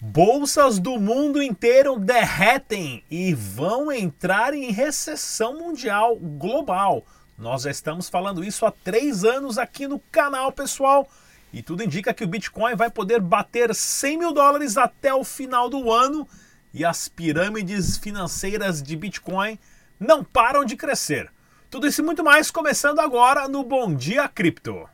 Bolsas do mundo inteiro derretem e vão entrar em recessão mundial global. Nós já estamos falando isso há três anos aqui no canal, pessoal. E tudo indica que o Bitcoin vai poder bater 100 mil dólares até o final do ano. E as pirâmides financeiras de Bitcoin não param de crescer. Tudo isso e muito mais começando agora no Bom Dia Cripto.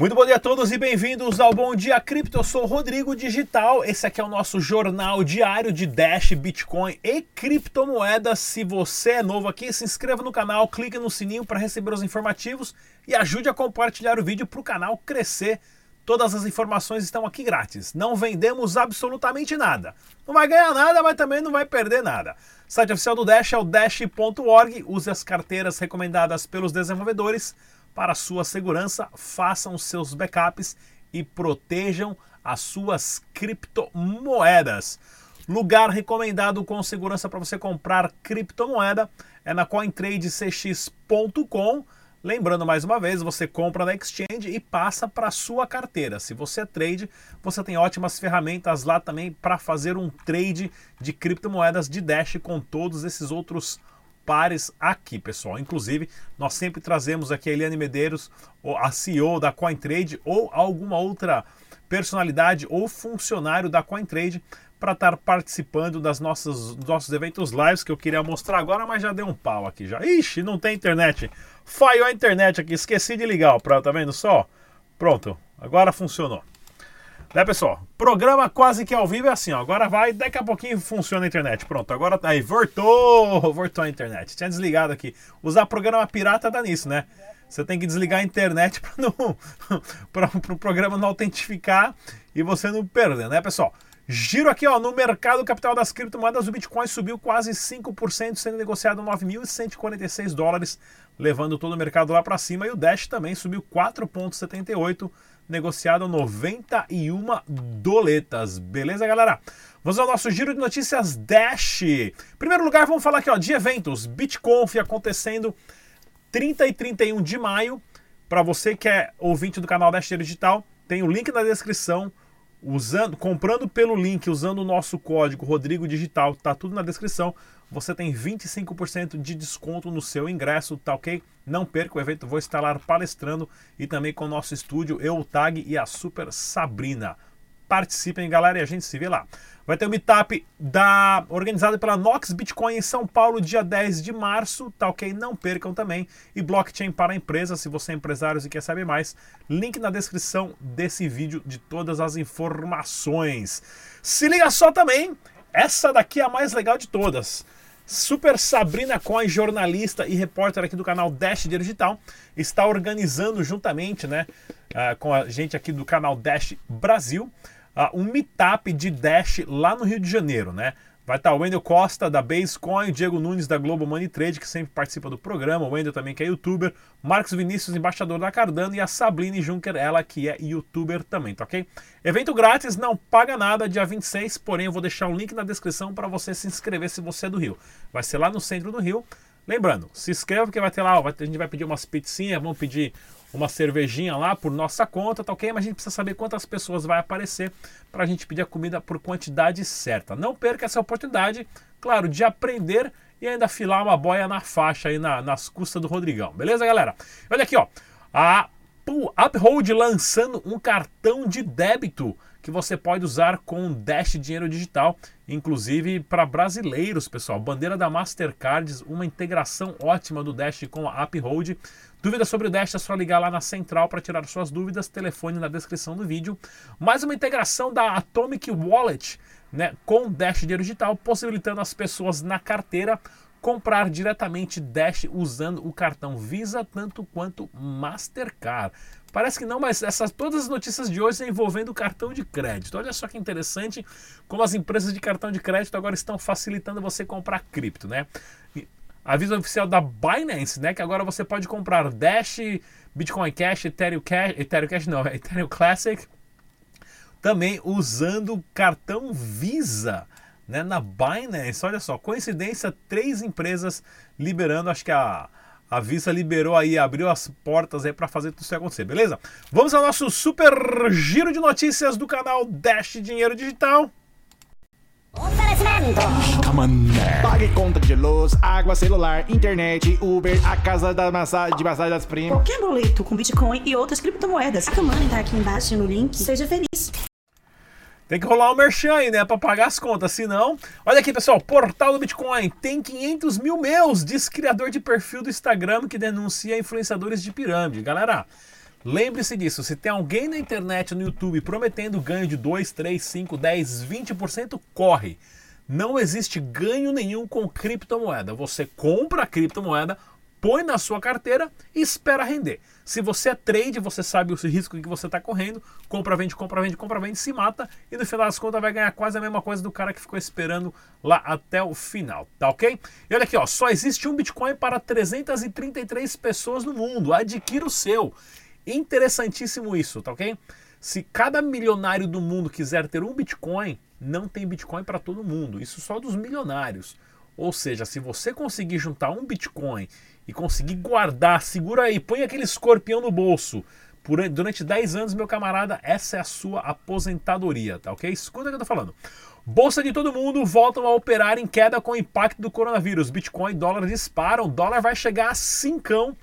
Muito bom dia a todos e bem-vindos ao Bom Dia Cripto. Eu sou o Rodrigo Digital. Esse aqui é o nosso jornal diário de Dash, Bitcoin e criptomoedas. Se você é novo aqui, se inscreva no canal, clique no sininho para receber os informativos e ajude a compartilhar o vídeo para o canal crescer. Todas as informações estão aqui grátis. Não vendemos absolutamente nada. Não vai ganhar nada, mas também não vai perder nada. O site oficial do Dash é o dash.org. Use as carteiras recomendadas pelos desenvolvedores para sua segurança, façam seus backups e protejam as suas criptomoedas. Lugar recomendado com segurança para você comprar criptomoeda é na cointradecx.com. Lembrando mais uma vez, você compra na exchange e passa para sua carteira. Se você é trade, você tem ótimas ferramentas lá também para fazer um trade de criptomoedas de Dash com todos esses outros pares aqui, pessoal. Inclusive, nós sempre trazemos aqui a Eliane Medeiros, a CEO da CoinTrade ou alguma outra personalidade ou funcionário da CoinTrade para estar participando das nossas, dos nossos eventos lives que eu queria mostrar agora, mas já deu um pau aqui já. Ixi, não tem internet. Falhou a internet aqui, esqueci de ligar, pra, tá vendo só? Pronto, agora funcionou. Né, pessoal? Programa quase que ao vivo é assim, ó. Agora vai, daqui a pouquinho funciona a internet. Pronto, agora tá aí. Voltou! Voltou a internet. Tinha desligado aqui. Usar programa pirata dá nisso, né? Você tem que desligar a internet para para o pro programa não autentificar e você não perder, né, pessoal? Giro aqui, ó, no mercado capital das criptomoedas, o Bitcoin subiu quase 5%, sendo negociado 9.146 dólares, levando todo o mercado lá para cima, e o Dash também subiu 4.78 negociado 91 doletas. Beleza, galera? Vamos ao nosso giro de notícias Dash. Primeiro lugar, vamos falar aqui ó, de eventos. BitConf acontecendo 30 e 31 de maio. Para você que é ouvinte do canal Dash Digital, tem o link na descrição. Usando, comprando pelo link, usando o nosso código Rodrigo Digital, tá tudo na descrição você tem 25% de desconto no seu ingresso, tá ok? Não perca o evento, vou estar lá palestrando e também com o nosso estúdio, eu, o Tag e a Super Sabrina. Participem, galera, e a gente se vê lá. Vai ter o um meetup da, organizado pela Nox Bitcoin em São Paulo, dia 10 de março, tá ok? Não percam também. E blockchain para empresas, se você é empresário e quer saber mais, link na descrição desse vídeo de todas as informações. Se liga só também, essa daqui é a mais legal de todas. Super Sabrina Coin, jornalista e repórter aqui do canal Dash Digital, está organizando juntamente né, uh, com a gente aqui do canal Dash Brasil uh, um meetup de Dash lá no Rio de Janeiro. Né? Vai estar o Wendel Costa da Basecoin, o Diego Nunes da Global Money Trade, que sempre participa do programa, o Wendel também que é youtuber, Marcos Vinícius, embaixador da Cardano, e a Sabline Juncker, ela que é youtuber também, tá ok? Evento grátis, não paga nada, dia 26, porém eu vou deixar o link na descrição para você se inscrever se você é do Rio. Vai ser lá no centro do Rio. Lembrando, se inscreva porque vai ter lá, a gente vai pedir umas pizzinhas, vamos pedir uma cervejinha lá por nossa conta, tá ok? Mas a gente precisa saber quantas pessoas vai aparecer para a gente pedir a comida por quantidade certa. Não perca essa oportunidade, claro, de aprender e ainda filar uma boia na faixa aí na, nas custas do Rodrigão. Beleza, galera? Olha aqui, ó. A Uphold lançando um cartão de débito que você pode usar com Dash Dinheiro Digital, inclusive para brasileiros, pessoal. Bandeira da Mastercard, uma integração ótima do Dash com a Uphold. Dúvidas sobre o Dash é só ligar lá na central para tirar suas dúvidas, telefone na descrição do vídeo. Mais uma integração da Atomic Wallet né, com Dash Dinheiro Digital, possibilitando as pessoas na carteira comprar diretamente Dash usando o cartão Visa tanto quanto Mastercard. Parece que não, mas essas, todas as notícias de hoje envolvendo o cartão de crédito. Olha só que interessante como as empresas de cartão de crédito agora estão facilitando você comprar cripto, né? Aviso oficial da Binance, né? Que agora você pode comprar Dash, Bitcoin Cash, Ethereum Cash, Ethereum Cash não, Ethereum Classic, também usando cartão Visa. Né, na Binance, olha só, coincidência, três empresas liberando, acho que a, a Visa liberou aí, abriu as portas aí para fazer tudo isso acontecer, beleza? Vamos ao nosso super giro de notícias do canal Dash Dinheiro Digital. Pague conta de luz, água, celular, internet, Uber, a casa da massagem, de massagem das primas. Qualquer boleto com Bitcoin e outras criptomoedas. A mãe tá aqui embaixo no link. Seja feliz. Tem que rolar o um merchan aí, né? Pra pagar as contas. Senão. Olha aqui, pessoal. Portal do Bitcoin tem 500 mil meus, diz criador de perfil do Instagram que denuncia influenciadores de pirâmide. Galera. Lembre-se disso, se tem alguém na internet, no YouTube, prometendo ganho de 2, 3, 5, 10, 20%, corre. Não existe ganho nenhum com criptomoeda. Você compra a criptomoeda, põe na sua carteira e espera render. Se você é trade, você sabe o risco que você está correndo, compra, vende, compra, vende, compra, vende, se mata e no final das contas vai ganhar quase a mesma coisa do cara que ficou esperando lá até o final, tá ok? E olha aqui, ó, só existe um Bitcoin para 333 pessoas no mundo. Adquira o seu. Interessantíssimo isso, tá ok? Se cada milionário do mundo quiser ter um Bitcoin, não tem Bitcoin para todo mundo. Isso só dos milionários. Ou seja, se você conseguir juntar um Bitcoin e conseguir guardar, segura aí, põe aquele escorpião no bolso. Por, durante 10 anos, meu camarada, essa é a sua aposentadoria, tá ok? Escuta o que eu tô falando. Bolsa de todo mundo voltam a operar em queda com o impacto do coronavírus. Bitcoin e dólar disparam. Dólar vai chegar a 5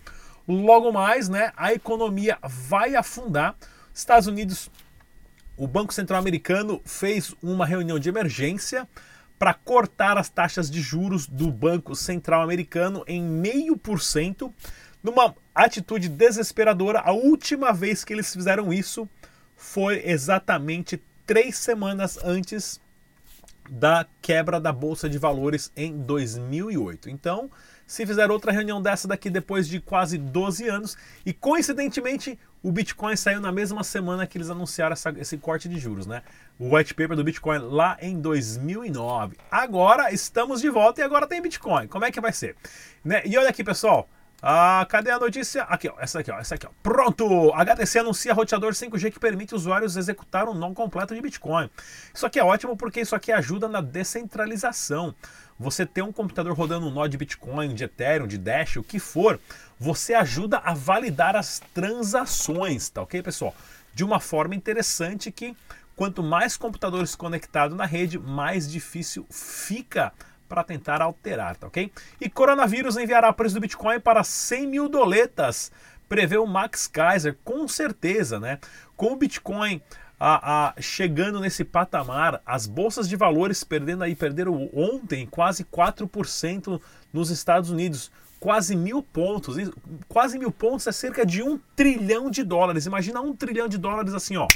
logo mais, né? A economia vai afundar. Estados Unidos, o Banco Central Americano fez uma reunião de emergência para cortar as taxas de juros do Banco Central Americano em meio por cento, numa atitude desesperadora. A última vez que eles fizeram isso foi exatamente três semanas antes da quebra da bolsa de valores em 2008. Então, se fizer outra reunião dessa daqui depois de quase 12 anos, e coincidentemente o Bitcoin saiu na mesma semana que eles anunciaram essa, esse corte de juros, né? O white paper do Bitcoin lá em 2009. Agora estamos de volta e agora tem Bitcoin. Como é que vai ser? Né? E olha aqui, pessoal. Ah, cadê a notícia? Aqui, ó, essa aqui, ó, essa aqui, ó. Pronto! HTC anuncia roteador 5G que permite usuários executar um não completo de Bitcoin. Isso aqui é ótimo porque isso aqui ajuda na descentralização. Você ter um computador rodando um nó de Bitcoin, de Ethereum, de Dash, o que for, você ajuda a validar as transações, tá ok, pessoal? De uma forma interessante que quanto mais computadores conectados na rede, mais difícil fica para tentar alterar, tá ok? E coronavírus enviará preço do Bitcoin para 100 mil doletas, prevê o Max Kaiser, com certeza, né? Com o Bitcoin a, a, chegando nesse patamar, as bolsas de valores perdendo aí, perderam ontem quase 4% nos Estados Unidos quase mil pontos. Quase mil pontos é cerca de um trilhão de dólares. Imagina um trilhão de dólares assim, ó.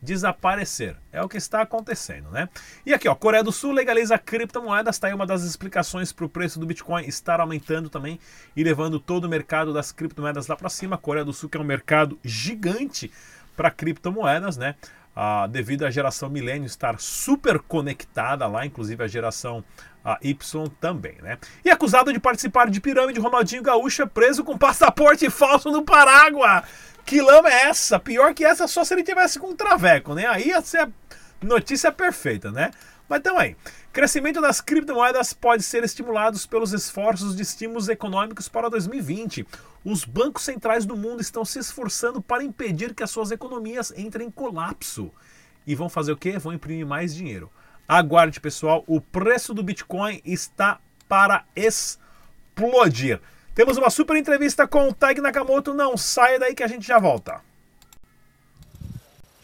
Desaparecer. É o que está acontecendo, né? E aqui, ó, Coreia do Sul legaliza criptomoedas. Está aí uma das explicações para o preço do Bitcoin estar aumentando também e levando todo o mercado das criptomoedas lá para cima. Coreia do Sul, que é um mercado gigante para criptomoedas, né? ah, devido à geração milênio estar super conectada lá, inclusive a geração a Y também, né? E acusado de participar de pirâmide, Ronaldinho Gaúcho é preso com passaporte falso no Parágua. Que lama é essa? Pior que essa só se ele tivesse com um traveco, né? Aí ia ser a notícia perfeita, né? Mas então aí, crescimento das criptomoedas pode ser estimulado pelos esforços de estímulos econômicos para 2020. Os bancos centrais do mundo estão se esforçando para impedir que as suas economias entrem em colapso. E vão fazer o quê? Vão imprimir mais dinheiro. Aguarde, pessoal, o preço do Bitcoin está para explodir. Temos uma super entrevista com o Tag Nakamoto. Não saia daí que a gente já volta.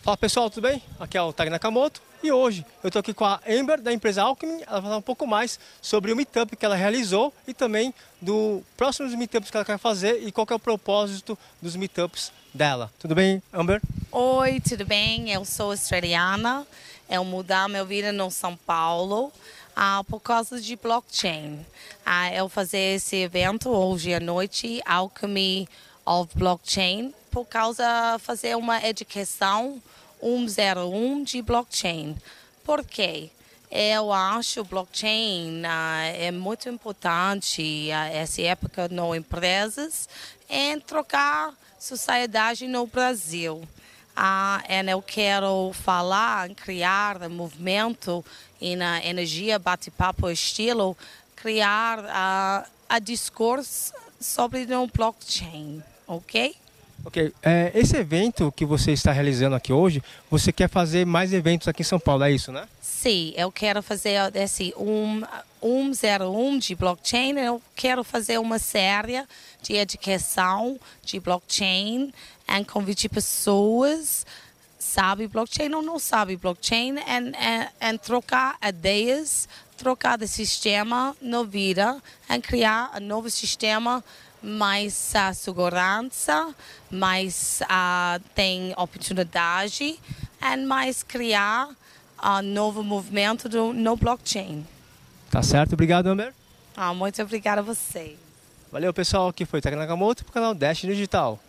Fala pessoal, tudo bem? Aqui é o Tag Nakamoto e hoje eu estou aqui com a Amber da empresa Alchemy. Ela vai falar um pouco mais sobre o meetup que ela realizou e também do próximos meetups que ela quer fazer e qual é o propósito dos meetups dela. Tudo bem, Amber? Oi, tudo bem? Eu sou australiana. Eu mudar minha vida no São Paulo. Ah, por causa de blockchain. Ah, eu fazer esse evento hoje à noite, Alchemy of Blockchain, por causa fazer uma educação 101 de blockchain. Por quê? Eu acho blockchain ah, é muito importante ah, essa época nas empresas em trocar sociedade no Brasil. Ah, eu quero falar, criar um movimento e na energia bate-papo estilo, criar ah, a discurso sobre o blockchain, ok? Ok, é, esse evento que você está realizando aqui hoje, você quer fazer mais eventos aqui em São Paulo, é isso, né? Sim, eu quero fazer esse um, 101 de blockchain, eu quero fazer uma série de educação de blockchain e convidar pessoas sabe blockchain ou não sabe blockchain e trocar ideias, trocar de sistema na vida e criar um novo sistema mais uh, segurança, mais uh, tem oportunidade e mais criar um novo movimento do, no blockchain. Tá certo, obrigado, Amber. Ah, muito obrigada a você. Valeu, pessoal. Aqui foi o Nakamoto para o canal Dash Digital.